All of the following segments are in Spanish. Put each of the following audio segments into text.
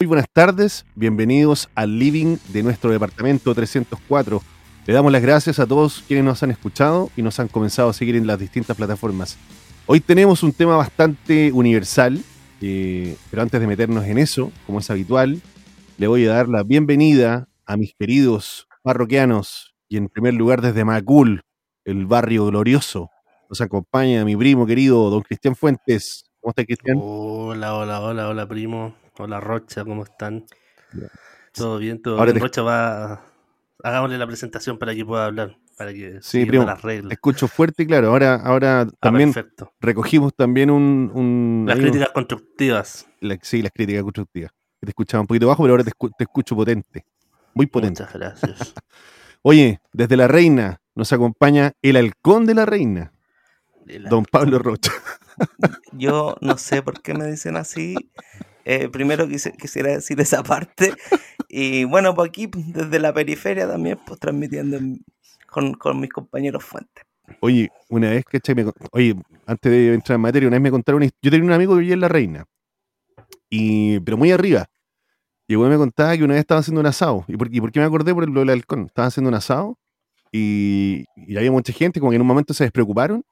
Muy buenas tardes, bienvenidos al living de nuestro departamento 304. Le damos las gracias a todos quienes nos han escuchado y nos han comenzado a seguir en las distintas plataformas. Hoy tenemos un tema bastante universal, eh, pero antes de meternos en eso, como es habitual, le voy a dar la bienvenida a mis queridos parroquianos y en primer lugar desde Macul, el barrio glorioso. Nos acompaña mi primo querido, don Cristian Fuentes. ¿Cómo está Cristian? Hola, hola, hola, hola, primo. Hola, Rocha, ¿cómo están? Todo bien, todo Ahora bien. te- Rocha va. Hagámosle la presentación para que pueda hablar, para que Sí, primo, las Te reglas. escucho fuerte y claro. Ahora, ahora Ah, también perfecto. recogimos también un... un- Las un- críticas constructivas. la- sí, las críticas constructivas. Te escuchaba un poquito bajo, pero ahora te, escu- te escucho potente. Muy potente. Muchas gracias. Oye, desde la reina nos acompaña el halcón de la reina, don Pablo Rocha. Yo no sé por qué me dicen así. Eh, primero quisiera decir esa parte. Y bueno, pues aquí pues, desde la periferia también, pues transmitiendo en- con, mis compañeros fuentes. Oye, una vez, ¿cachai? Me oye, antes de entrar en materia, una vez me contaron una Yo tenía un amigo que vivía en la reina, y, pero muy arriba. Y el güey me contaba que una vez estaba haciendo un asado. ¿Y por, qué me acordé por lo del halcón? Estaba haciendo un asado y, había mucha gente, como que en un momento se despreocuparon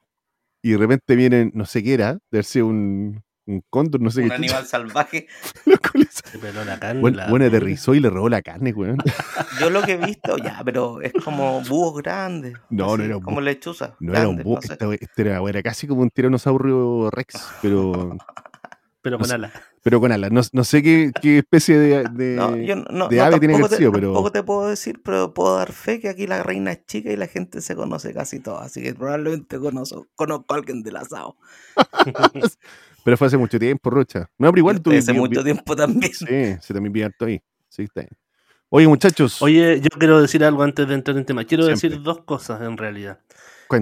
y de repente vienen, no sé qué era, de haber sido un, un cóndor, no sé Un qué. animal salvaje. Se peló la carne. Bueno, la- bueno, aterrizó y le robó la carne, weón. Yo lo que he visto, ya, pero es como búhos grandes. No, no era un Como búho. lechuza. No era un búho, no sé. este, este era, era casi como un tiranosaurio rex, pero, Pero con alas. pero con alas. No, no sé qué, qué especie de, de- No, yo no, de no, ave tiene que tampoco, haber te, sido, pero- tampoco te puedo decir, pero puedo dar fe que aquí la reina es chica y la gente se conoce casi toda. Así que probablemente conozco, conozco a alguien del asado. Pero fue hace mucho tiempo, Rocha. No, pero igual tú. Hace vi- mucho vi- tiempo también. Sí, se también vi harto ahí. Sí, está bien. Oye, muchachos, Oye, yo quiero decir algo antes de entrar en tema. Quiero Siempre. decir dos cosas en realidad.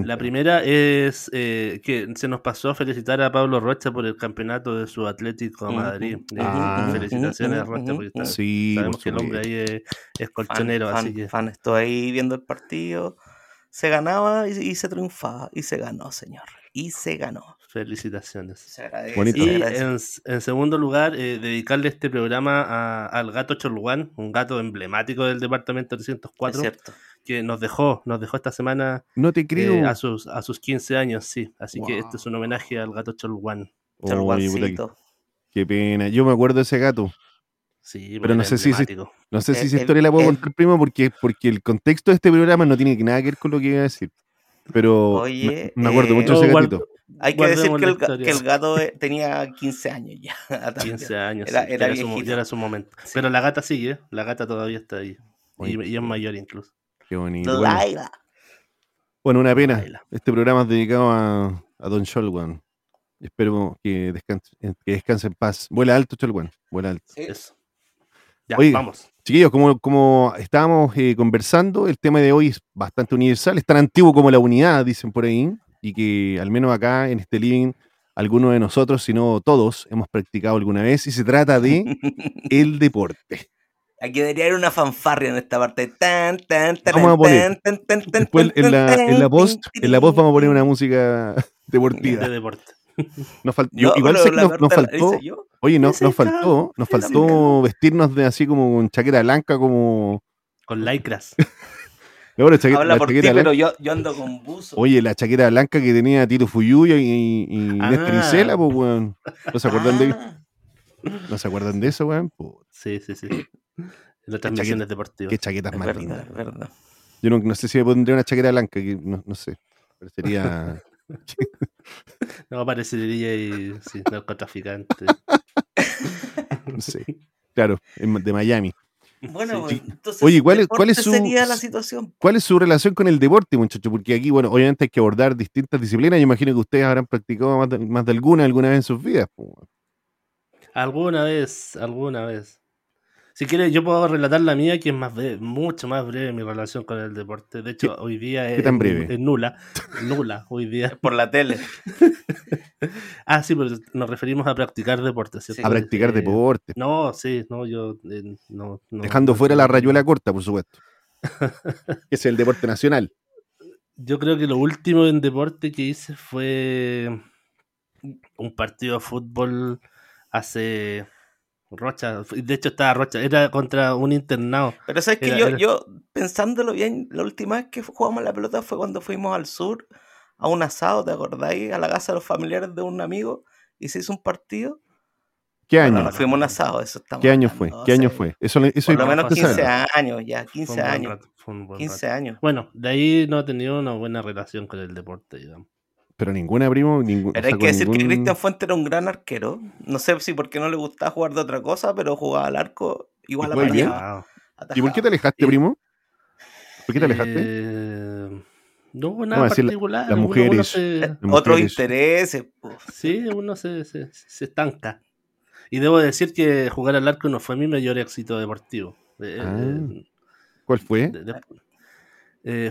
La primera es eh, que se nos pasó a felicitar a Pablo Rocha por el campeonato de su Atlético de Madrid. Eh, Ah. felicitaciones Rocha porque está- Sí, sabemos que el hombre ahí es, es colchonero, fan, así fan, que fan. Estoy ahí viendo el partido. Se ganaba y, y se triunfaba. Y se ganó, señor. Y se ganó. Felicitaciones. Se agradece. Bonito. se Y agradece. en, en segundo lugar, eh, dedicarle este programa a- al gato Cholguán, un gato emblemático del departamento Es 304, cierto. que nos dejó, nos dejó esta semana No te eh, a, sus, a sus 15 años, sí. Así que este es un homenaje al gato Cholguán. Puta, qué, pena. Yo me acuerdo de ese gato. Sí, Pero no sé si. No sé si El- esa el- historia la puedo el- contar, primo, porque, porque el contexto de este programa no tiene nada que ver con lo que iba a decir. Pero Oye, me, me acuerdo eh, mucho de ese gatito. Hay que decir que el, que el gato eh, tenía 15 años ya. también. 15 años, Era- sí, era ya, era su, mo- viejito. ya era su momento. Sí. Pero la gata sigue, la gata todavía está ahí. Y, es mayor incluso. Qué bonito. Bueno, Laila. bueno, una pena. Laila. Este programa es dedicado a, a Don Cholwan. Espero que descanse, que descanse en paz. Vuela alto, Cholwan. Vuela alto. Sí. Eso. Ya, Oye, vamos. Chiquillos, como, como estábamos eh, conversando, el tema de hoy es bastante universal, es tan antiguo como la unidad, dicen por ahí, y que al menos acá en este living, algunos de nosotros, si no todos, hemos practicado alguna vez, y se trata de el deporte. Aquí debería haber una fanfarria en esta parte. Tan, tan, tan, Vamos a poner. tan, tan, tan, Después en la, en la post, tin, en la post vamos a poner una música De deportiva. deporte. Nos fal- No, igual sé que la nos, nos faltó, yo. oye, no, nos faltó, nos faltó vestirnos de así como con chaqueta blanca, como... Con lycras. No, la chaqueta, Habla la por ti, pero yo, yo ando con buzo. Oye, la chaqueta blanca que tenía Tito Fuyuya y, y Néstor Ah. Isela, pues, weón. ¿No se acuerdan de, Ah, ¿no se acuerdan de eso, weón? Sí, sí, sí. Las transmisiones deportivas. qué chaquetas es más verdad, lindas. verdad. Yo no, no sé si me pondría una chaqueta blanca, que no, no sé. Pero sería. No aparecería y sí, narcotraficante. No sé. Claro, de Miami. Bueno, Sí. entonces, Oye, ¿cuál es- cuál es deporte su- sería la situación? ¿Cuál es su relación con el deporte, muchachos? Porque aquí, bueno, obviamente hay que abordar distintas disciplinas. Yo imagino que ustedes habrán practicado más de, más de alguna alguna vez en sus vidas. pues. Alguna vez, alguna vez. Si quieres, yo puedo relatar la mía, que es más breve, mucho más breve mi relación con el deporte. De hecho, hoy día es, tan breve? es nula. Nula, hoy día. Por la tele. Ah, sí, pero nos referimos a practicar deporte, ¿cierto? A practicar Eh, deporte. No, sí, no, yo eh, no, no- Dejando no- fuera la rayuela corta, por supuesto. es el deporte nacional. Yo creo que lo último en deporte que hice fue un partido de fútbol hace Rocha, de hecho estaba Rocha, era contra un internado. Pero sabes que yo, yo, pensándolo bien, la última vez que jugamos la pelota fue cuando fuimos al sur a un asado, ¿te acordáis? A la casa de los familiares de un amigo y se hizo un partido. ¿Qué año? fuimos un asado, eso estamos ¿Qué año fue? ¿Qué año fue? Eso, eso por lo menos 15 años, ya, 15 años. 15 años. Bueno, de ahí no he tenido una buena relación con el deporte, digamos. Pero ninguna, primo. Ningún, pero hay que decir que Cristian Fuente era un gran arquero. No sé si porque no le gustaba jugar de otra cosa, pero jugaba al arco igual a la ¿Y por qué te alejaste, primo? ¿Por qué te alejaste? Eh, no, nada particular. las mujeres. Otros intereses. Sí, uno se, se, estanca. Y debo decir que jugar al arco no fue mi mayor éxito deportivo. Eh, ah. eh, ¿Cuál fue?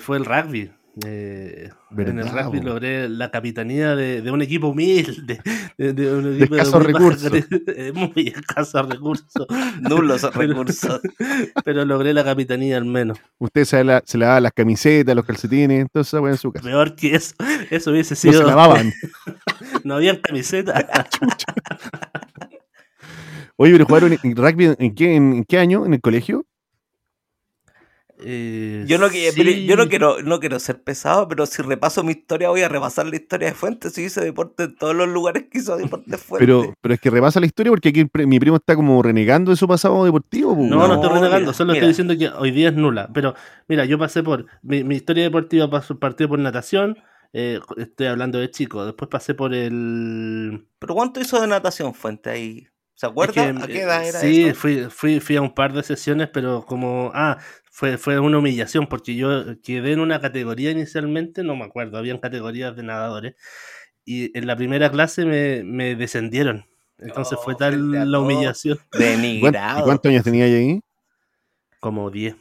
fue el rugby. Eh, en el rugby logré la capitanía de, de un equipo humilde, de, de un equipo de escasos recursos. muy escasos recursos. Nulos recursos. Pero logré la capitanía al menos. Usted se, la, se lavaba las camisetas, los calcetines, entonces en su casa. Peor que eso, eso hubiese sido. No se lavaban. no había camiseta. Oye, pero jugaron rugby en qué, en qué año? ¿En el colegio? Eh, yo, no, yo no quiero no quiero ser pesado, pero si repaso mi historia voy a repasar la historia de Fuentes. Si hice deporte en todos los lugares que hizo deporte Fuentes. Pero, pero es que repasa la historia porque aquí mi primo está como renegando de su pasado deportivo. No, no, estoy renegando, solo estoy diciendo que hoy día es nula. Pero mira, yo pasé por. Mi, historia deportiva pasó, partió por natación. Eh, estoy hablando de chico. Después pasé por el. ¿Pero cuánto hizo de natación Fuente ahí? ¿Se acuerda? ¿A qué edad era sí, Fui, fui, fui a un par de sesiones, pero como. Ah, fue, fue una humillación porque yo quedé en una categoría inicialmente, no me acuerdo, habían categorías de nadadores, y en la primera clase me, me descendieron. Entonces fue oh, tal la humillación. Denigrado. ¿Y cuántos años tenía ahí? Como 10.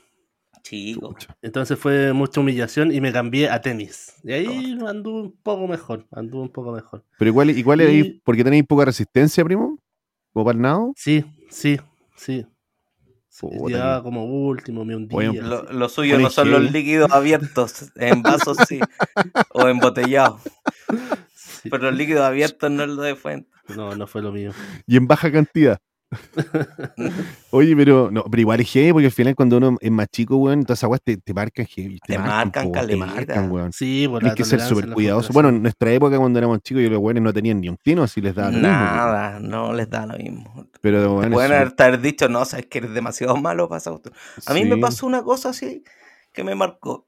Chico. Entonces fue mucha humillación y me cambié a tenis. Y ahí anduve un poco mejor, anduve un poco mejor. Pero igual, igual ahí, porque tenéis poca resistencia, primo, ¿O para el nado? Sí, sí, sí ya como último, me hundía. Lo, lo, suyo no son los líquidos abiertos, en vasos sí, o embotellados. Pero los líquidos abiertos no es lo de fuente. No, no fue lo mío. Y en baja cantidad. Oye, pero no, pero igual es heavy, porque al final cuando uno es más chico, weón, todas esas aguas te, te marcan Te, te marcan, marcan Te marcan, weón. Sí, por Tienes que ser súper cuidadoso. Bueno, en nuestra época cuando éramos chicos, y los weones no tenían ni un tino, así les daba lo Nada, no les da lo mismo. Pero bueno, pueden haber dicho, no, sabes que eres demasiado malo para A mí me pasó una cosa así que me marcó.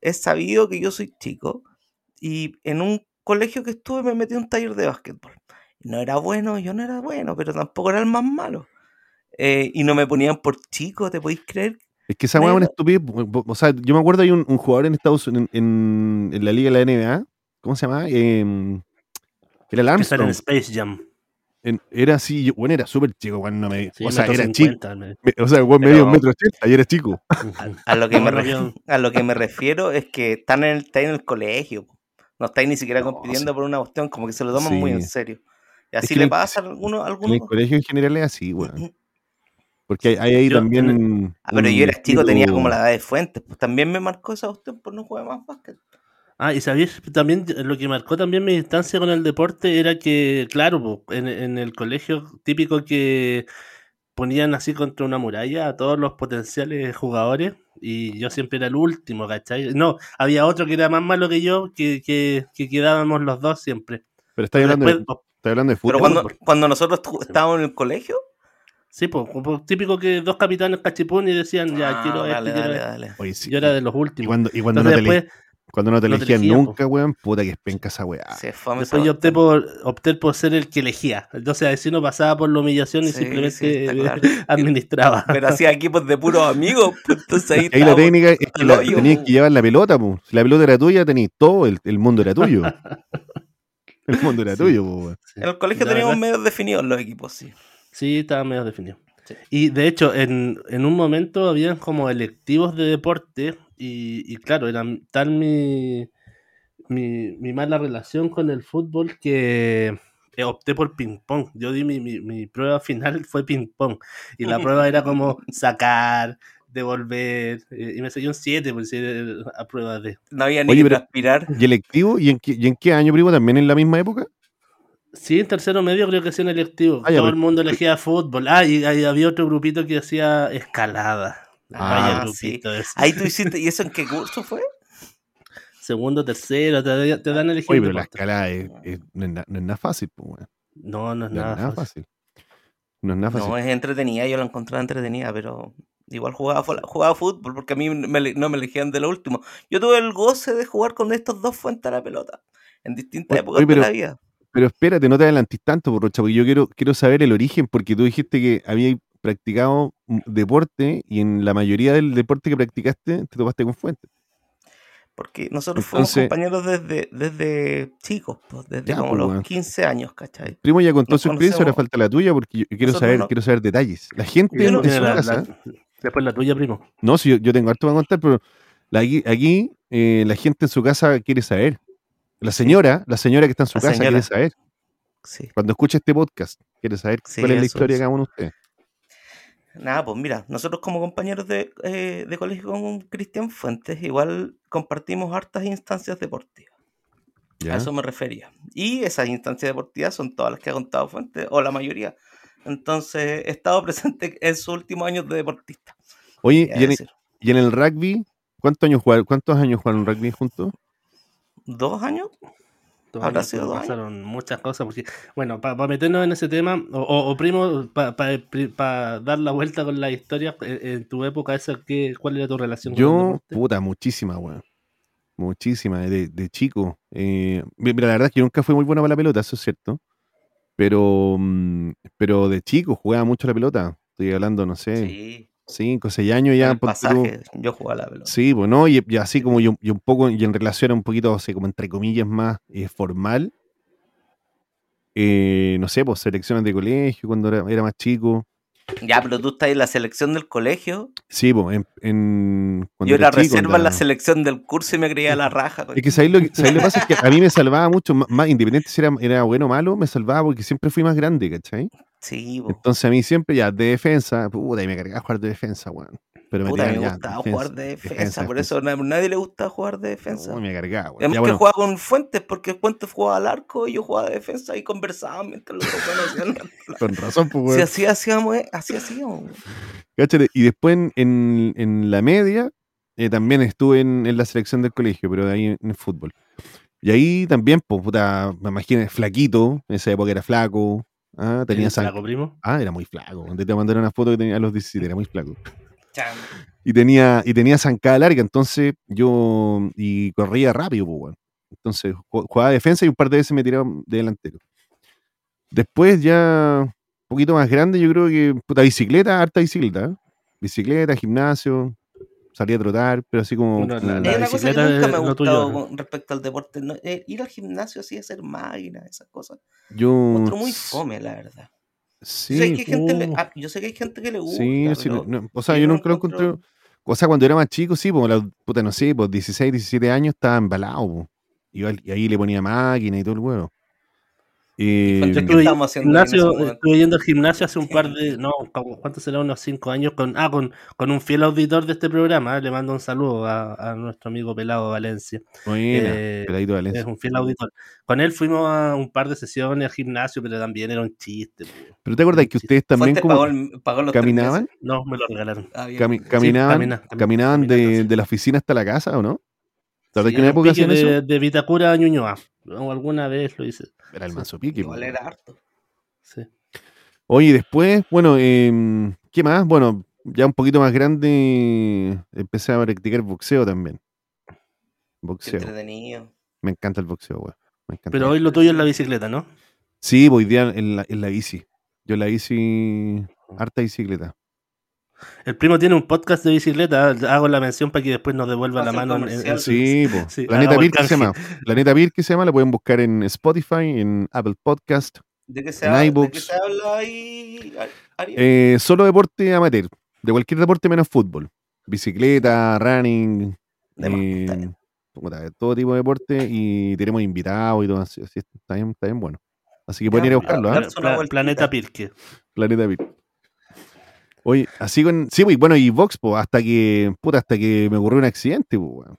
Es sabido que yo soy chico y en un colegio que estuve me metí en un taller de básquetbol no era bueno, yo no era bueno, pero tampoco era el más malo. Eh, y no me ponían por chico, ¿te podéis creer? Es que esa weá es una estupidez. O sea, yo me acuerdo hay un, jugador en Estados Unidos, en, la liga de la NBA, ¿cómo se llama? Eh, era el Armstrong. en Space Jam. era así, bueno, era súper chico, bueno, no me, o sea, era chico. o sea, bueno, medio un metro ochenta y era chico. A, lo que me a lo que me refiero es que están en el, están en el colegio. No estáis ni siquiera compitiendo por una cuestión, como que se lo toman muy en serio. Y así le pasa a algunos. En el colegio en general es así, weón. Porque hay, ahí también. Ah, pero yo era chico, tenía como la edad de Fuentes. Pues también me marcó esa cuestión por no jugar más básquet. Ah, y sabéis, también lo que marcó también mi distancia con el deporte era que, claro, en, en el colegio típico que ponían así contra una muralla a todos los potenciales jugadores y yo siempre era el último, ¿cachai? No, había otro que era más malo que yo, que, que, que quedábamos los dos siempre. Pero estáis hablando, de, hablando de fútbol. Pero cuando, cuando nosotros estábamos en el colegio. Sí, pues, típico que dos capitanes cachipún y decían, ya, ah, quiero dale, este, dale, dale. Yo era de los últimos. Y cuando, y cuando no, te cuando no te elegían nunca, weón, puta que es penca esa weá. Después yo opté por, opté por ser el que elegía. Entonces, así no pasaba por la humillación y simplemente administraba. Pero hacía equipos de puros amigos. Pues, entonces ahí, ahí la técnica es que tenías que llevar la pelota, pues. Si la pelota era tuya, tenías todo, el, el mundo era tuyo. El mundo era tuyo, En el colegio teníamos medios definidos los equipos, sí. Sí, estaban medio definidos. Y de hecho, en, un momento habían como electivos de deporte y, claro, era tal mi, mi, mala relación con el fútbol que opté por ping pong. Yo di mi, mi, prueba final fue ping pong y la prueba era como sacar, devolver, eh, y me salió un 7 por si a prueba de. No había ni que aspirar. ¿Y electivo? ¿Y en, qué, ¿Y en qué año, primo? ¿También en la misma época? Sí, en tercero medio creo que hacía un electivo. Ah, Todo pero- el mundo elegía fútbol. Ah, y, había otro grupito que hacía escalada. Ah, Vaya sí. Ahí tú hiciste, ¿y eso en qué curso fue? Segundo, tercero, te, te dan a elegir. Oye, pero la escalada es, es- no, es na- no es nada fácil, pues. No, no es No nada, nada fácil. fácil. No es nada fácil. No, es entretenida, yo la encontraba entretenida, pero igual jugaba, jugaba fútbol porque a mí me no me elegían de lo último. Yo tuve el goce de jugar con estos dos fuentes a la pelota en distintas épocas oye, pero- de la vida. Pero espérate, no te adelantís tanto, por Rocha, porque yo quiero, quiero saber el origen, porque tú dijiste que habías practicado deporte y en la mayoría del deporte que practicaste te topaste con fuentes. Porque nosotros fuimos compañeros desde, desde chicos, pues, desde Ya, como pues, los weón. 15 años, ¿cachai? Primo ya contó Nos su experiencia, ahora falta la tuya, porque yo quiero Nosotros saber, no- quiero saber detalles. La gente no- en su la- casa, la- después la tuya, primo. no, si yo, yo tengo harto para contar, pero la- aquí, aquí, eh, la gente en su casa quiere saber. La señora, la señora que está en su La casa señora. quiere saber. Sí. Cuando escuche este podcast, quiere saber Sí, cuál es la historia es. uno de ustedes. Nada, pues mira, nosotros como compañeros de, eh, de colegio con Cristian Fuentes, igual compartimos hartas instancias deportivas. ¿ya? A eso me refería. Y esas instancias deportivas son todas las que ha contado Fuentes, o la mayoría. Entonces, he estado presente en sus últimos años de deportista. Oye, y en, decir, y en el rugby, ¿cuántos años jugaron, cuántos años jugaron rugby juntos? ¿Dos años? Dos años. pasaron muchas cosas. Porque, bueno, para meternos en ese tema, o, o- o primo, para dar la vuelta con la historia, eh, en tu época, esa, ¿qué, ¿cuál era tu relación con el Yo, puta, muchísima, weón. Muchísima, de, de chico. Eh, mira, la verdad es que yo nunca fui muy bueno para la pelota, eso es cierto. Pero, mm, pero de chico jugaba mucho la pelota. Estoy hablando, no sé, Sí. 5 o 6 años ya. el tú. pasaje, yo jugaba la pelota. Sí, pues no, y, y así como yo, yo un poco, y en relación a un poquito, o sea, como entre comillas, más eh, formal. eh, no sé, pues selecciones de colegio cuando era, era más chico. Ya, pero tú estás en la selección del colegio. Sí, en, en- cuando yo era reserva en la selección del curso y me creía la raja. Es que ¿sabéis lo que, ¿sabéis lo que pasa? Es que a mí me salvaba mucho, más, independiente si era, era bueno o malo, me salvaba porque siempre fui más grande, ¿cachai? Sí, po. Entonces a mí siempre ya de defensa, puta, y me cargaba jugar de defensa, weón. Pero me Puta, me gustaba jugar de defensa, defensa, por eso a nadie le gustaba jugar de defensa. No, me cargaba, weón. Además Ya, que jugaba con Fuentes, porque Fuentes jugaba al arco y yo jugaba de defensa y conversábamos mientras los otros hacían. con razón, pues, Si weón. así hacíamos, eh, así hacíamos. Cáchate, Y después en, en- en la media, eh, también estuve en, en la selección del colegio, pero de ahí en, en el fútbol. Y ahí también, pues, puta, me imagino, flaquito, en esa época era flaco, ah, tenía ¿Eres sangre. flaco, primo? Ah, era muy flaco. Te mandar una foto que tenía a los 17, era muy flaco. Cham. Y tenía, y tenía zancada larga, entonces yo. Y corría rápido, pues. Entonces ju- jugaba defensa y un par de veces me tiraba de delantero. Después, ya un poquito más grande, yo creo que. Puta, bicicleta, harta bicicleta. ¿eh? Bicicleta, gimnasio, salía a trotar, pero así como. Bueno, la- como- la Es una cosa que nunca me ha gustado tuyo, ¿no? con respecto al deporte. no, eh, ir al gimnasio así, hacer máquinas, esas cosas. yo. Otro muy fome, la verdad. Sí, yo, sé que hay gente le- uh. ah, yo sé que hay gente que le gusta. Sí, sí, pero no, o sea, yo nunca lo encontré. O sea, cuando era más chico, sí, pues, la, puta, no sé, pues 16, 17 años estaba embalado, po. Iba al- y ahí le ponía máquina y todo el huevo. Eh, Fuentes, Yo ¿Qué estuve, haciendo gimnasio, estuve yendo al gimnasio hace un par de, no, ¿cuánto será? Unos cinco años con, ah, con, con un fiel auditor de este programa. Le mando un saludo a, a nuestro amigo Pelado Valencia. buena, eh, peladito Valencia. Es un fiel auditor. Con él fuimos a un par de sesiones al gimnasio, pero también era un chiste. Pero te acuerdas que ustedes también como pagó, el- pagó los tres caminaban. No, me lo regalaron. Ah, cami- caminaban, camina- cam- caminaban de, de la oficina hasta la casa, ¿o no? ¿Te acuerdas Sí, que en una era un época pique hacían de, eso? de Vitacura a Ñuñoa. O alguna vez lo hice. Era el manso pique. Igual era harto. Sí. Oye, después, bueno, em, ¿qué más? Bueno, ya un poquito más grande empecé a practicar boxeo también. Qué Boxeo. entretenido. Me encanta el boxeo, encanta. Pero hoy lo tuyo es la bicicleta, ¿no? Sí, voy día en la, en la bici. Yo en la bici, harta bicicleta. El primo tiene un podcast de bicicleta. Hago la mención para que después nos devuelva la mano. en- en- Sí, Planeta que se llama. Planeta que se llama, la pueden buscar en Spotify, en Apple Podcast. ¿De qué se, En habla, ¿de iVoox. qué se habla ahí, Ar- Ariel? Eh, solo deporte amateur, de cualquier deporte menos fútbol. Bicicleta, running, eh, todo tipo de deporte y tenemos invitados y todo así. así está, bien, está bien bueno. Así que pueden ir a buscarlo, vueltita. Planeta Pirque. Planeta Beer. Oye, así con. Sí, pues, bueno, y Vox, pues, hasta que. Puta, hasta que me ocurrió un accidente, pues, weón.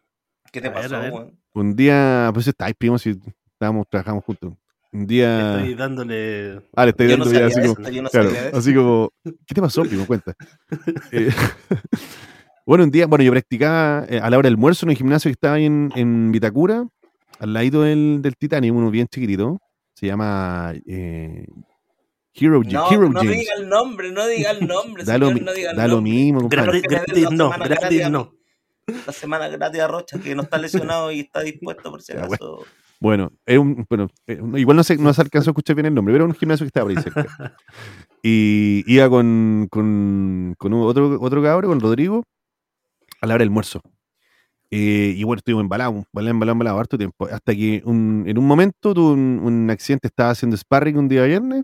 ¿Qué te pasó, weón? Un día, pues estáis primos y estábamos, trabajamos juntos. un día. Estoy dándole. Ah, le estoy Yo no dando ya así como. no Claro, así como, ¿qué te pasó, primo? Cuenta. Eh, bueno, un día, bueno, yo practicaba eh, a la hora del almuerzo en un gimnasio que estaba ahí en, en Vitacura, al lado del, del Titanic, uno bien chiquitito. Se llama eh, Hero, No, Hero no diga el nombre, no diga el nombre, Da lo, señor, mi- no diga el da lo nombre. mismo. Gratis, no, semana gratis no. La semana gratis a Rocha, que no está lesionado y está dispuesto por si acaso. Bueno, es un, bueno eh, igual no se, no se alcanzó a escuchar bien el nombre, pero era un gimnasio que estaba por ahí cerca. Y iba con, con, con un- otro, otro cabro, con Rodrigo, a la hora del almuerzo. Eh, y bueno, estuvimos embalados, embalado, embalado, embalado, harto tiempo. Hasta que un- en un momento tuve un, un accidente, estaba haciendo sparring un día viernes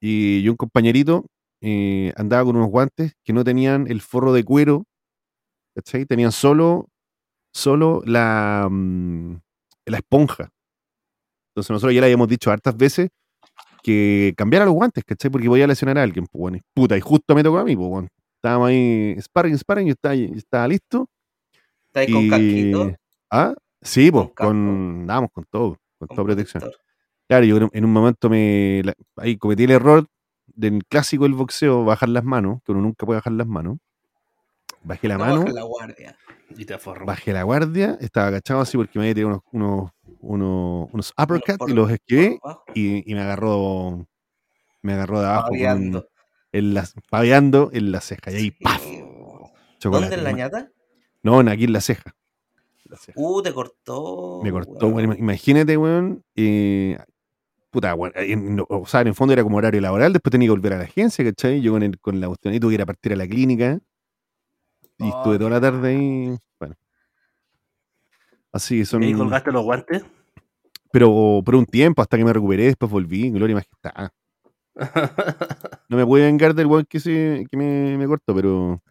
y yo, un compañerito, eh, andaba con unos guantes que no tenían el forro de cuero, ¿cachai? Tenían solo, solo la, mm, la esponja. Entonces nosotros ya le habíamos dicho hartas veces que cambiara los guantes, ¿cachai? Porque voy a lesionar a alguien, pues bueno, y puta, y justo me tocó a mí, pues bueno. Estábamos ahí, sparring, sparring, yo estaba, yo estaba listo. Está ahí con casquito. Ah, sí, pues, Con con, dábamos con todo, con con toda protección. Claro, yo en- un momento me, la- ahí cometí el error del clásico del boxeo, bajar las manos, que uno nunca puede bajar las manos. Bajé la No mano, bajes la guardia. Y te aforro. bajé la guardia, estaba agachado así porque me había tirado unos, unos, unos, uppercuts por- y los esquivé y, y me agarró me agarró de abajo paviando. en la, paveando en la ceja y ahí ¡paf! Chocolate ¿Dónde en la ñata? no aquí en la ceja, La ceja. Uh, te cortó. me cortó weón. weón, imagínate weón eh, puta weón, en- no, o sea en el fondo era como horario laboral después tenía que volver a la agencia ¿cachai? yo con, el, con la cuestión y tuve que ir a partir a la clínica y Oh, estuve toda la tarde ahí bueno así que son ¿Y colgaste los guantes? pero por un tiempo hasta que me recuperé después volví gloria y majestad no me pude vengar del weón que, se, que me, me cortó pero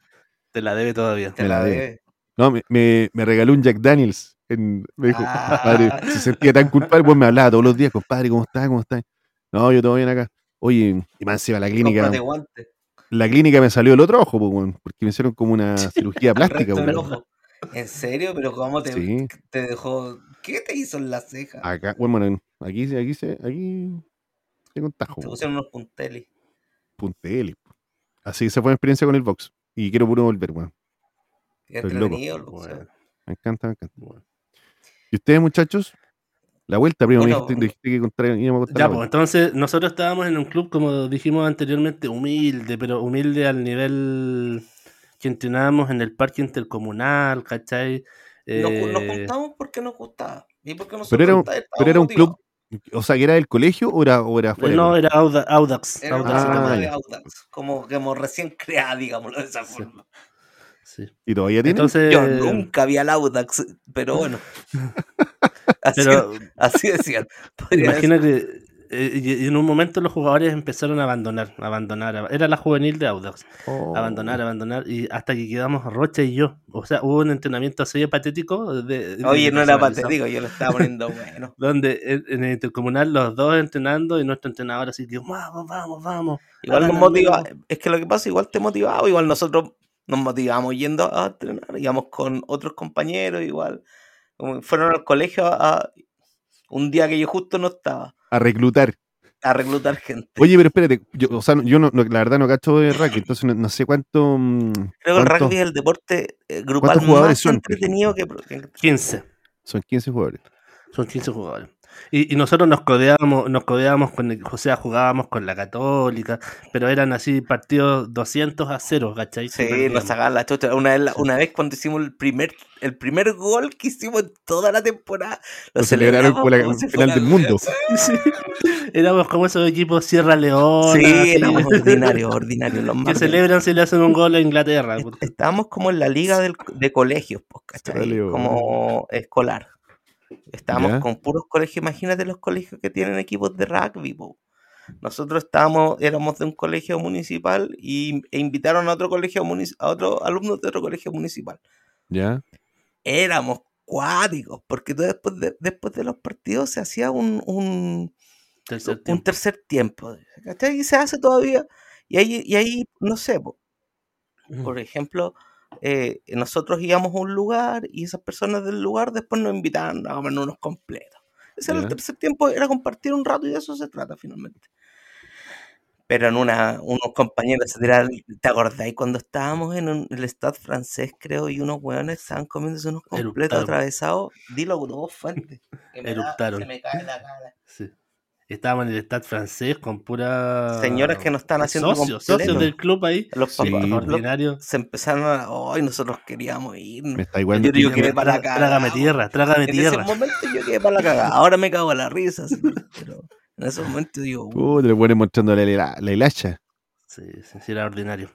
Te la debe todavía. Te me la debe. No, me, me, me regaló un Jack Daniels. En- me dijo, Ah. compadre, se sentía tan culpable, pues me hablaba todos los días, compadre, ¿cómo estás? ¿Cómo estás? No, yo todo bien acá. Oye, y más encima la clínica, la clínica me salió el otro ojo, pues, weón, porque me hicieron como una cirugía plástica, ojo. ¿En serio? ¿Pero cómo te, Sí. te dejó? ¿Qué te hizo en la ceja? Acá, bueno, aquí, aquí, se, aquí tengo un tajo, Te pusieron unos puntelis. Puntel. Así que esa fue mi experiencia con el box. Y quiero puro volver, weón. Qué Estoy loco. entretenido el boxeo. Bueno, Me encanta, me encanta. bueno. ¿Y ustedes, muchachos? La vuelta, primo, me dijiste, dijiste que íbamos a contar Ya, pues entonces nosotros estábamos en un club, como dijimos anteriormente, humilde, pero humilde al nivel que entrenábamos en el parque intercomunal, ¿cachai? Nos, nos Eh, juntamos porque nos gustaba. Y porque nosotros Pero era Pero era un club, o sea, que era del colegio o era, o era fuera. no, era Auda- Audax. Era Audax Ah, ya. Audax, como, como recién creada, digámoslo de esa Sí. forma. Sí. ¿Y todavía tiene? Entonces, Yo nunca vi al Audax, pero bueno. así, pero así decían. Podría decir. imagínate, eh, en un momento los jugadores empezaron a abandonar, a abandonar. a- Era la juvenil de Audax. Oh. Abandonar, abandonar, y hasta que quedamos Rocha y yo. O sea, hubo un entrenamiento así de patético. De, de- Oye, no era patético, yo lo estaba poniendo bueno. Donde en, en el intercomunal los dos entrenando y nuestro entrenador así que vamos, vamos, vamos. Igual nos motiva, es que lo que pasa, igual te motivaba, igual nosotros nos motivamos yendo a entrenar, íbamos con otros compañeros, igual. Fueron al colegio a, a- un día que yo justo no estaba, A reclutar. a reclutar gente. Oye, pero espérate, yo, o sea, yo no, no- la verdad no cacho de rugby, entonces no, no sé cuánto. mm, Creo que el rugby es el deporte eh, grupal cuántos jugadores más son? entretenido que, que- 15. Son 15 jugadores. Son 15 jugadores. Y, y nosotros nos codeábamos, nos codeábamos con, el- o sea, jugábamos con la Católica, pero eran así partidos 200 a 0, ¿cachai? Sí, nos sacaban la chocha. Una vez, la- una vez cuando hicimos el primer, el primer gol que hicimos en toda la temporada, lo, Lo celebraron como la- si final del el- mundo. Sí. Éramos como esos equipos Sierra Leona, Sí, así, éramos ordinarios, ordinarios. Los que celebran si le hacen un gol a Inglaterra. Estábamos como en la liga del- de colegios, pues, ¿cachai? Como escolar. Estábamos con puros colegios, imagínate los colegios que tienen equipos de rugby, po. Nosotros estábamos, éramos de un colegio municipal y, e invitaron a otro colegio a otros alumnos de otro colegio municipal. ¿Ya? Éramos cuáticos, porque después de, después de los partidos se hacía un, un, tercer un tiempo. tercer tiempo. ¿cachai? Y se hace todavía. Y ahí, y ahí no sé, po, por ejemplo, eh, nosotros íbamos a un lugar y esas personas del lugar después nos invitaban a comer unos completos. Ese era el tercer tiempo, era compartir un rato y de eso se trata finalmente. Pero en una, unos compañeros se tiraron, ¿te acordáis cuando estábamos en un- el estado francés, creo, y unos hueones estaban comiéndose unos completos Eruptaron. atravesados? Dilo con dos fuentes. se me cae la cara. Sí. Estábamos en el Stade francés con pura. Señoras que no están haciendo socios, socios del club ahí. Los Sí, se empezaron a. ¡Ay, nosotros queríamos irnos! Me está igual. Yo digo que Trágame- para la cagada, Trágame tierra, trágame En tierra. ese momento yo quedé para la cagada. Ahora me cago en la risa. sí, pero en ese momento digo, uh, le ponen mostrándole la, la hilacha. Sí, sí, sí, era ordinario.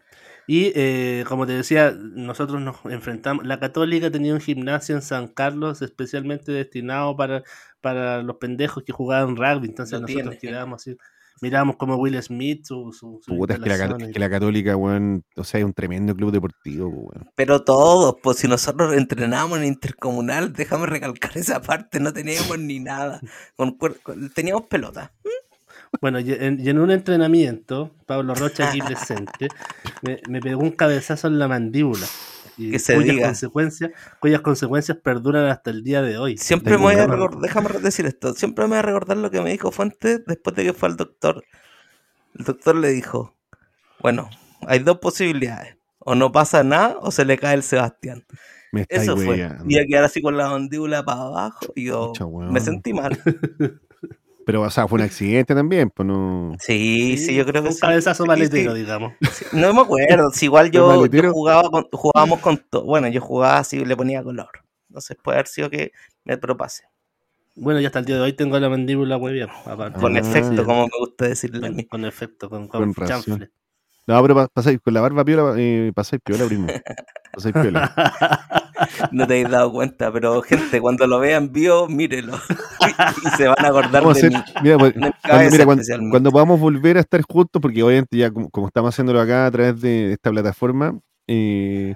Y eh, como te decía, nosotros nos enfrentamos. La Católica tenía un gimnasio en San Carlos especialmente destinado para, para los pendejos que jugaban rugby. Entonces Lo nosotros quedábamos así. Mirábamos como Will Smith, su, su, su Puta, es que la, es que Católica, weón, o sea, es un tremendo club deportivo, weón. pero todos, pues si nosotros entrenábamos en intercomunal, déjame recalcar esa parte, no teníamos ni nada. Con teníamos pelota. Bueno, y en, y en un entrenamiento, Pablo Rocha aquí presente, me, me pegó un cabezazo en la mandíbula. Y Que se cuyas diga. consecuencias, cuyas consecuencias perduran hasta el día de hoy. Siempre me voy a recordar, déjame decir esto, siempre me voy a recordar lo que me dijo Fuentes después de que fue al doctor. El doctor le dijo, bueno, hay dos posibilidades, o no pasa nada o se le cae el Sebastián. Eso fue. Y a quedar así con la mandíbula para abajo y yo me sentí mal. Pero, o sea, fue un accidente también, pues no. Sí, sí, yo creo que un sí. cabezazo Sí, maletero, sí. digamos. Sí, No me acuerdo, si igual yo, yo maletero? jugaba con, jugábamos con to- bueno, yo jugaba así y le ponía color. Entonces puede haber sido que me propase. Bueno, y hasta el día de hoy tengo la mandíbula muy bien. aparte. Con Ah. efecto, como me gusta decirle a Con, efecto, con, Con con razón. chanfle. No, pero pa- pasáis con la barba piola, eh, pasáis piola, primo. Pasáis piola. No te habéis dado cuenta, pero gente, cuando lo vean vivo, mírelo. y se van a acordar de mí. mira, pues, cuando, mira, cuando, podamos volver a estar juntos, porque obviamente ya como, como estamos haciéndolo acá a través de esta plataforma, eh,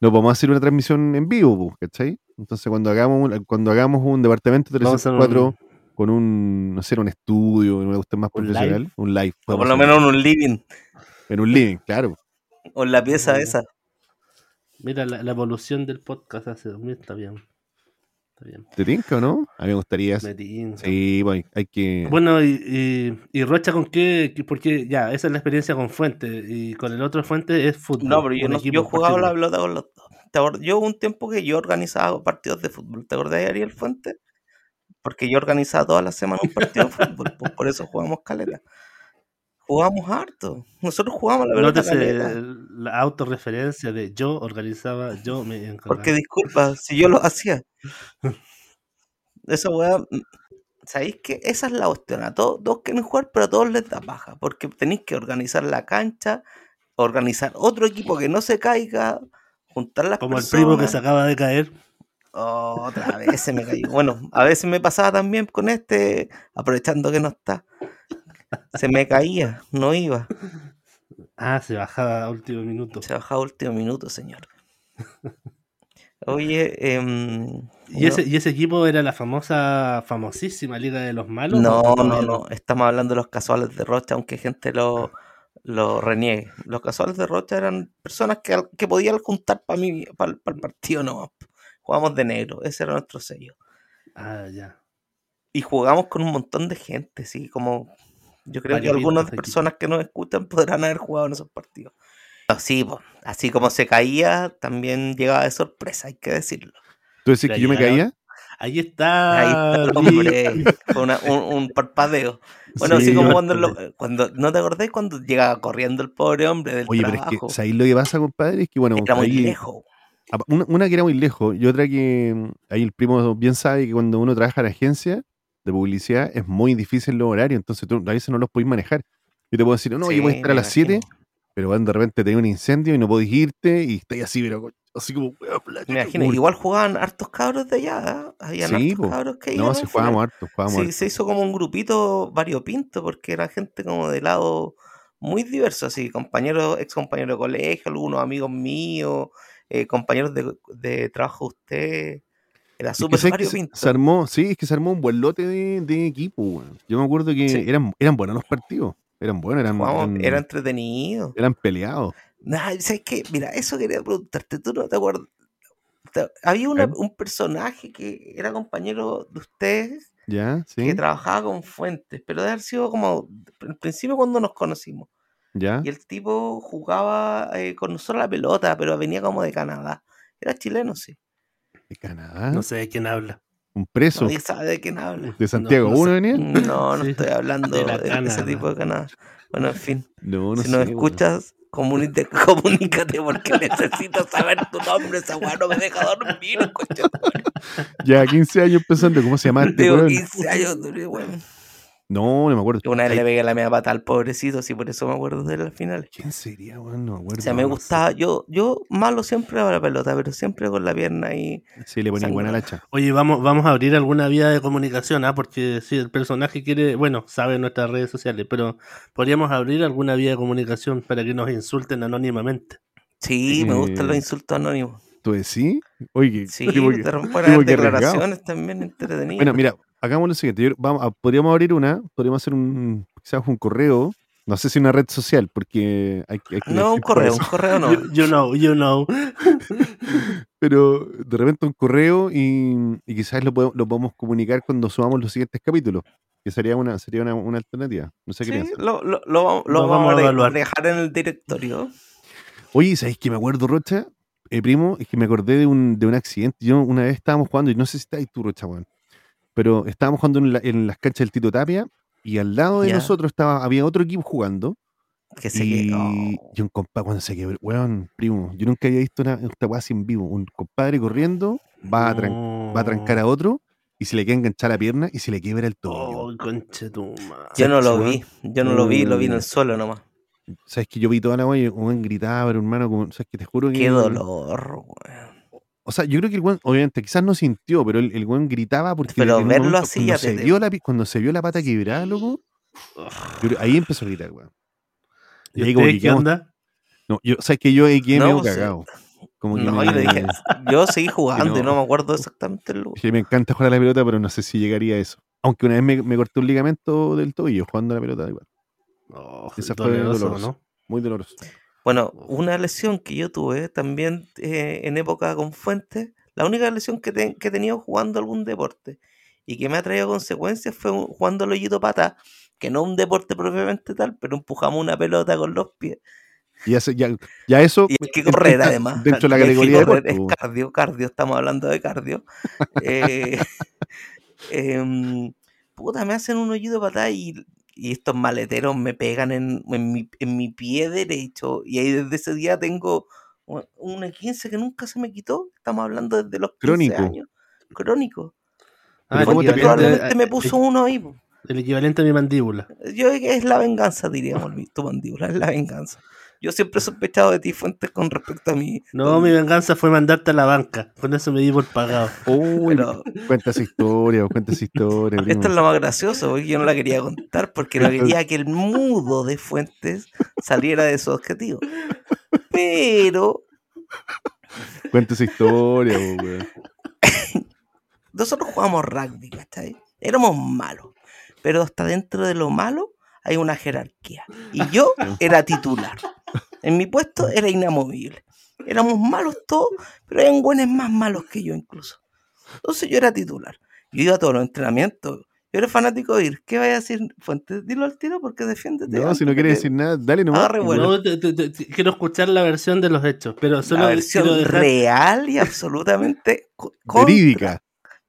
nos vamos a hacer una transmisión en vivo, pues, ¿cachai? Entonces cuando hagamos un, cuando hagamos un departamento Vamos a hacer 304 un- con un, no sé, un estudio, una cuestión más ¿Un profesional, un live. O por lo menos en un living, En un living, claro. o en la pieza esa. Mira, la, la evolución del podcast hace 2000 está bien. Está bien. ¿Te tinca o no? A mí me gustaría. Me tinca. Sí, pues, hay que. Bueno, y, y, y Rocha, ¿con qué? Porque ya, esa es la experiencia con Fuente. Y con el otro Fuente es fútbol. No, pero yo, no, yo jugaba la pelota con los dos. Yo hubo un tiempo que yo organizaba partidos de fútbol. ¿Te acordás de Ariel Fuente? Porque yo organizaba todas las semanas un partido de fútbol. pues por eso jugamos caleta. Jugamos harto. Nosotros jugamos la pelota Nótese la autorreferencia de yo organizaba, yo me encargaba. Porque disculpa, si yo lo hacía. Esa weá. mm, ¿Sabéis que esa es la cuestión? A todos, todos quieren jugar, pero a todos les da paja. Porque tenéis que organizar la cancha, organizar otro equipo que no se caiga, juntar las Como el primo que se acaba de caer. Oh, otra vez se me cayó. Bueno, a veces me pasaba también con este, aprovechando que no está. Se me caía, no iba. Ah, se bajaba a último minuto. Se bajaba a último minuto, señor. Oye, em, ¿Y, ese, ¿Y ese equipo era la famosa, famosísima Liga de los Malos? no, ¿O no, todavía no. Estamos hablando de los casuales de Rocha, aunque gente lo, lo reniegue. Los casuales de Rocha eran personas que, que podían juntar para mí, para el partido, no. Jugábamos de negro, ese era nuestro sello. Ah, ya. y jugamos con un montón de gente, sí, como yo creo que algunas personas que nos escuchan podrán haber jugado en esos partidos. Pero sí, así como se caía, también llegaba de sorpresa, hay que decirlo. ¿Tú decís que yo me caía? Ahí está. Ahí está el hombre, fue una- un, un parpadeo. Bueno, así Sí, como cuando, lo- cuando, ¿no te acordáis cuando llegaba corriendo el pobre hombre del Oye, pero es trabajo? que, ¿sabéis lo que pasa, compadre? Es que, bueno, Era muy ahí- lejos. Una, una que era muy lejos y otra que mm, ahí el primo bien sabe que cuando uno trabaja en agencia de publicidad es muy difícil los horarios, entonces tú a veces no los podéis manejar. Yo te puedo decir, no, yo voy a Sí, estar a las 7, imagino. pero van de repente te un incendio y no podéis irte y estáis así, pero así como, "Weón, la Me imagino, igual jugaban hartos cabros de allá, ¿eh? Habían Sí, hartos po. cabros que iban No, al si jugábamos harto, jugábamos Sí, se hizo como un grupito variopinto porque era gente como de lado muy diverso, así, compañeros, ex compañeros de colegio, algunos amigos míos, eh, compañeros de, de trabajo de usted. Era Es que súper sabes que se, armó, sí, es que se armó un buen lote de, de equipo, weón. Yo me acuerdo que Sí. eran, eran buenos los partidos. Eran buenos, eran, Jugábamos- eran, era entretenido. eran peleados. Nah, ¿sabes qué? Mira, eso quería preguntarte, ¿tú no te acuerdas? Había una- ¿Eh? un personaje que era compañero de ustedes Ya, sí. que trabajaba con Fuentes, pero debe haber sido como al principio cuando nos conocimos. Ya. Y el tipo jugaba eh, con nosotros la pelota, pero venía como de Canadá. Era chileno, sí. De Canadá. No sé de quién habla. Un preso. Nadie sabe de quién habla. De Santiago, no sé. ¿uno venía? No, no Sí. estoy hablando De ese tipo de Canadá. Bueno, en fin. No, no si sé. nos escuchas, comunícate, comunícate porque necesito saber tu nombre. Esa weá no me deja dormir, coño. Ya, 15 años pensando, ¿cómo se llama este Tengo weón? 15 años, weón. No, no me acuerdo. Una vez Ay, le pegué la media pata al pobrecito, sí, por eso me acuerdo de él al final. ¿Quién sería, weón? No me acuerdo. O sea, me gustaba, yo, yo malo siempre a la pelota, pero siempre con la pierna ahí. Sí, le ponía buena lacha. Oye, vamos, vamos a abrir alguna vía de comunicación, ¿ah? Porque si el personaje quiere, bueno, sabe nuestras redes sociales, pero podríamos abrir alguna vía de comunicación para que nos insulten anónimamente. Sí, me gustan los Eh, insultos anónimos. ¿Tú decís? Oye, Sí, tipo arriesgado. declaraciones también entretenidas. Bueno, mira, hagamos lo siguiente. Yo- vamos a- podríamos abrir una, podríamos hacer un, quizás un correo, no sé si una red social, porque hay, que- hay que no, un correo, un correo no. You, you know, you know. Pero de repente un correo y, y quizás lo, podemos, lo podemos comunicar cuando subamos los siguientes capítulos, que sería una, sería una, una alternativa. No sé qué Sí, piensas. lo, lo, lo, vamos- lo Lo vamos, vamos a dejar en el directorio. Oye, ¿sabéis que me acuerdo, Rocha? Eh, primo, es que me acordé de un, de un accidente. Yo una vez estábamos jugando, y no sé si estáis tú, Rocha, weón, pero estábamos jugando en, la- en las canchas del Tito Tapia y al lado de Ya. nosotros estaba, había otro equipo jugando Que se y, y un compadre cuando se quebró, weón, primo, yo nunca había visto una, esta weá así en vivo. Un compadre corriendo va a, tran- va a trancar a otro y se le queda enganchar la pierna y se le quiebra el tobillo. Oh, conche tu madre. Yo no lo vi, yo no lo vi, lo vi en Mm. el suelo nomás. Sabes que yo vi toda la weá y un gritaba, pero hermano, como, sabes que te juro que. Qué dolor, weón. O sea, yo creo que el weón, obviamente, quizás no sintió, pero el, el weón gritaba porque. Pero verlo momento, así cuando ya se te- vio la Cuando se vio la pata quebrada, loco, yo creo- ahí empezó a gritar, weón. ¿Y Y ahí como que qué onda? No, yo, sabes que yo ahí quedé No, medio pues, cagado. Como que No, me, yo dije, yo seguí jugando y no. no me acuerdo exactamente el lugar. me encanta jugar a la pelota, pero no sé si llegaría a eso. Aunque una vez me, me corté un ligamento del tobillo jugando a la pelota, igual. Oh, Esa fue doloroso, doloroso. ¿no? Muy doloroso. Bueno, una lesión que yo tuve también eh, en época con Fuentes, la única lesión que, te- que he tenido jugando algún deporte y que me ha traído consecuencias fue un- jugando al hoyito pata, que no un deporte propiamente tal, pero empujamos una pelota con los pies. Y ya, ya, ya eso. Y hay que correr además. Dentro de la categoría de correr. Es cardio, cardio, estamos hablando de cardio. Eh, em, puta, me hacen un hoyito patada y, y estos maleteros me pegan en, en mi, en mi pie derecho. Y ahí desde ese día tengo un un 15 que nunca se me quitó. Estamos hablando desde los 15 Crónico. años. Crónico. Ah, Pero el ¿cómo te Probablemente me eh, puso uno ahí. po. El equivalente a mi mandíbula. Yo es la venganza, diríamos, tu mandíbula, es la venganza. Yo siempre he sospechado de ti, Fuentes, con respecto a mi. No, mi venganza fue mandarte a la banca. Con eso me di por pagado. Uy, Pero- cuenta esa historia, cuenta esa historia. primo. Esto es lo más gracioso, porque yo no la quería contar, porque no quería que el mudo de Fuentes saliera de su objetivo. Pero Cuenta esa historia, weón. nosotros jugamos rugby, ¿cachai? Éramos malos, pero hasta dentro de lo malo hay una jerarquía. Y yo era titular. En mi puesto era inamovible. Éramos malos todos, pero eran buenos más malos que yo incluso. Entonces yo era titular. Yo iba a todos los entrenamientos. Yo era fanático de ir. ¿Qué vaya a decir Fuentes? Dilo al tiro porque defiéndete. No, si no que- decir nada, dale nomás. Vuelo. weón. No, te- te- te- te- quiero escuchar la versión de los hechos, pero solo la versión dejar, real y absolutamente Verídica.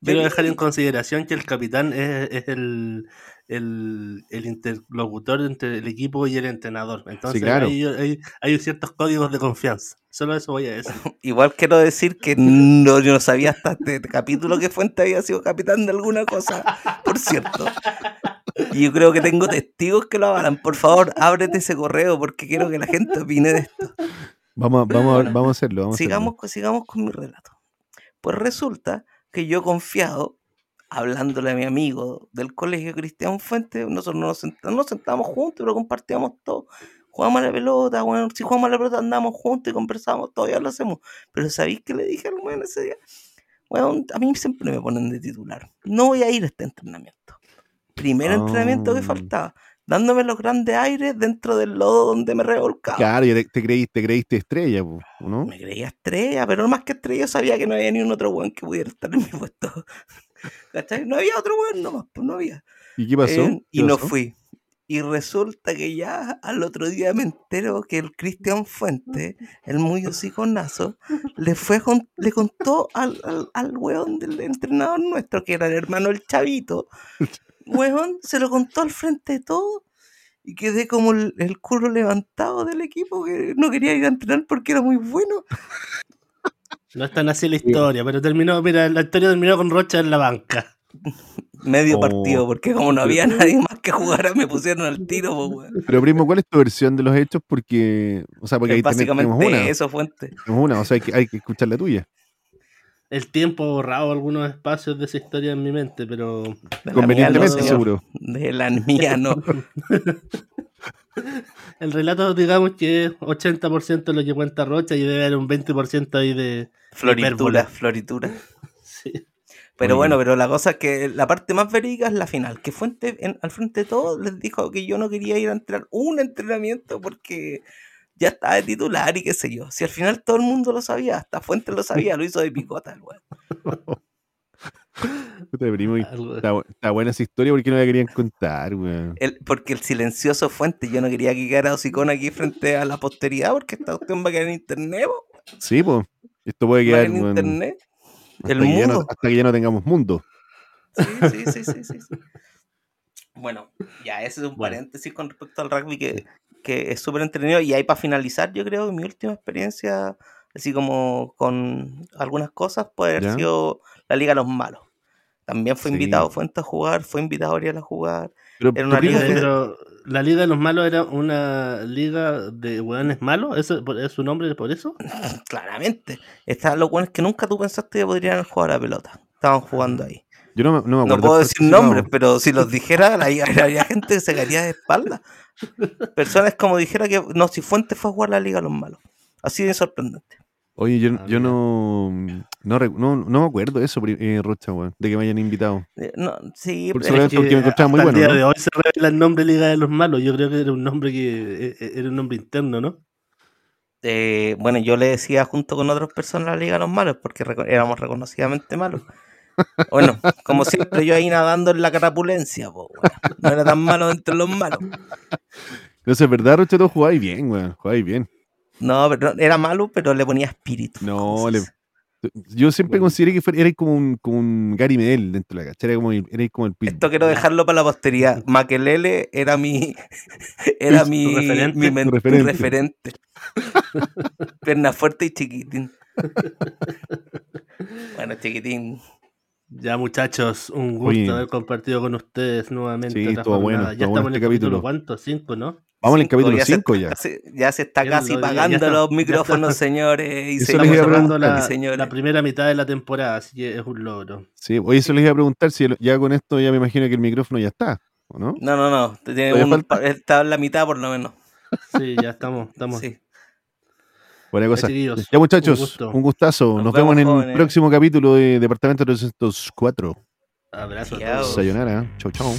quiero dejar en consideración que el capitán es, es el, el, el interlocutor entre el equipo y el entrenador. Entonces claro. hay, hay- hay ciertos códigos de confianza. Solo eso voy a decir. Igual quiero decir que no, yo no sabía hasta este capítulo que Fuente había sido capitán de alguna cosa, por cierto. Y yo creo que tengo testigos que lo avalan. Por favor, ábrete ese correo porque quiero que la gente opine de esto. Vamos, a- vamos, a- vamos a hacerlo. Vamos a Sigamos, con- sigamos con mi relato. Pues resulta que yo confiado, hablándole a mi amigo del colegio Cristian Fuentes, nosotros nos, sent- nos sentábamos juntos, pero compartíamos todo. Jugamos a la pelota, bueno, si jugamos a la pelota andamos juntos y conversamos, todavía lo hacemos. Pero ¿sabéis qué le dije al weón ese día? Bueno, a mí siempre me ponen de titular. No voy a ir a este entrenamiento. Primer entrenamiento que Ah. faltaba. Dándome los grandes aires dentro del lodo donde me revolcaba. Claro, te, te creíste, te creíste estrella, ¿no? Me creía estrella, pero no más que estrella, sabía que no había ni un otro weón que pudiera estar en mi puesto. ¿Cachai? No había otro weón nomás, pues no había. ¿Y qué pasó? Eh, ¿Qué y no pasó? fui. Y resulta que ya al otro día me entero que el Cristian Fuente, el muy hociconazo, le fue con- le contó al, al, al weón del entrenador nuestro, que era el hermano del chavito. Weón, se lo contó al frente de todo. Y quedé como el, el culo levantado del equipo que no quería ir a entrenar porque era muy bueno. No es tan así la historia, pero terminó, mira, la historia terminó con Rocha en la banca. Medio Oh. partido, porque como no había nadie más que jugara, me pusieron al tiro. Pero primo, ¿cuál es tu versión de los hechos? Porque, o sea, porque ahí Es tenemos una. básicamente eso, Fuente. Tenemos una, o sea, hay que, hay que escuchar la tuya. El tiempo ha borrado algunos espacios de esa historia en mi mente, pero De Convenientemente, no, seguro. De la mía, no. el relato, digamos que 80% lo que cuenta Rocha y debe haber un 20% ahí de. Floritura, Hipérbole. floritura. Sí. Pero Muy bueno, bien. pero la cosa es que la parte más verídica es la final. Que Fuente, en- al frente de todos, les dijo que yo no quería ir a entrenar un entrenamiento porque ya estaba de titular y qué sé yo. Si al final todo el mundo lo sabía, hasta Fuente lo sabía, lo hizo de picota, el weón. Está, está buena esa historia porque no la querían contar, weón. El- porque el silencioso Fuente, yo no quería que quedara hocicón aquí frente a la posteridad, porque esta cuestión va a quedar en internet, po, Sí, pues. Esto puede quedar en weón, internet. hasta, el que ya no, mundo. hasta que ya no tengamos mundo. Sí, sí, sí, sí, sí, sí. Bueno, ya ese es un Bueno. paréntesis con respecto al rugby que, que es súper entretenido. Y ahí para finalizar, yo creo que mi última experiencia, así como con algunas cosas, puede haber Ya. sido la Liga de los Malos. También fue Sí. invitado Fuente a jugar, fue invitado Ariel a jugar. Pero, Era una liga pero la Liga de los Malos era una liga de hueones malos. ¿Eso, ¿Es su nombre por eso? Claramente. Estaban los buenos que nunca tú pensaste que podrían jugar a la pelota. Estaban jugando ahí. Yo no, me- no me acuerdo. No puedo decir nombres, pero si los dijera, había, habría gente que se caería de espalda. Personas como dijera que no, si Fuente fue a jugar la Liga a los Malos. Así de sorprendente. Oye, yo, Ah, yo no, no, no, no me acuerdo de eso, eh, Rocha, weón, de que me hayan invitado. Eh, No, sí, Por pero- Solamente porque me encontraba muy bueno, El día ¿no? de hoy se revela el nombre Liga de los Malos. Yo creo que era un nombre que eh, eh, era un nombre interno, ¿no? eh, bueno, yo le decía junto con otras personas la Liga a los Malos porque éramos reconocidamente malos. Bueno, como siempre, yo ahí nadando en la carapulencia, po, weón. no era tan malo entre los malos. No sé, es verdad, Rocha, tú jugabas bien, weón, jugabais bien. No, pero era malo, pero le ponía espíritu. No, le-. Yo siempre Bueno. consideré que era como un, como un Gary Medel dentro de la cancha, era como, el- era como el pitbull. Esto quiero dejarlo para la posteridad. Maquelele era mi era Tu mi, referente. mi, men- Tu mi referente. referente. Pierna fuerte y chiquitín. bueno, chiquitín. Ya, muchachos, un gusto Oye. haber compartido con ustedes nuevamente. Sí, bueno. Ya bueno estamos en el este capítulo, capítulo. ¿cuánto? ¿Cinco, no? Vamos en el Cinco, capítulo ya se 5 está ya. ya se está casi lo- pagando está- los micrófonos, señores y Eso les Estamos iba a señoras. cerrando preguntar, la, señores. la primera mitad de la temporada, así que es un logro. Sí, oye, eso les iba a preguntar si el- ya con esto ya me imagino que el micrófono ya está, ¿o no? No, no, no. Tiene ¿Todavía un está en la mitad por lo menos. Sí, ya estamos. estamos. Sí. Buena cosa. chiquillos, Ya muchachos, un un, gustazo. Nos, Nos vemos, vemos, en el próximo capítulo de Departamento 304. Abrazo a Chao. todos. Sayonara. Chau, chau.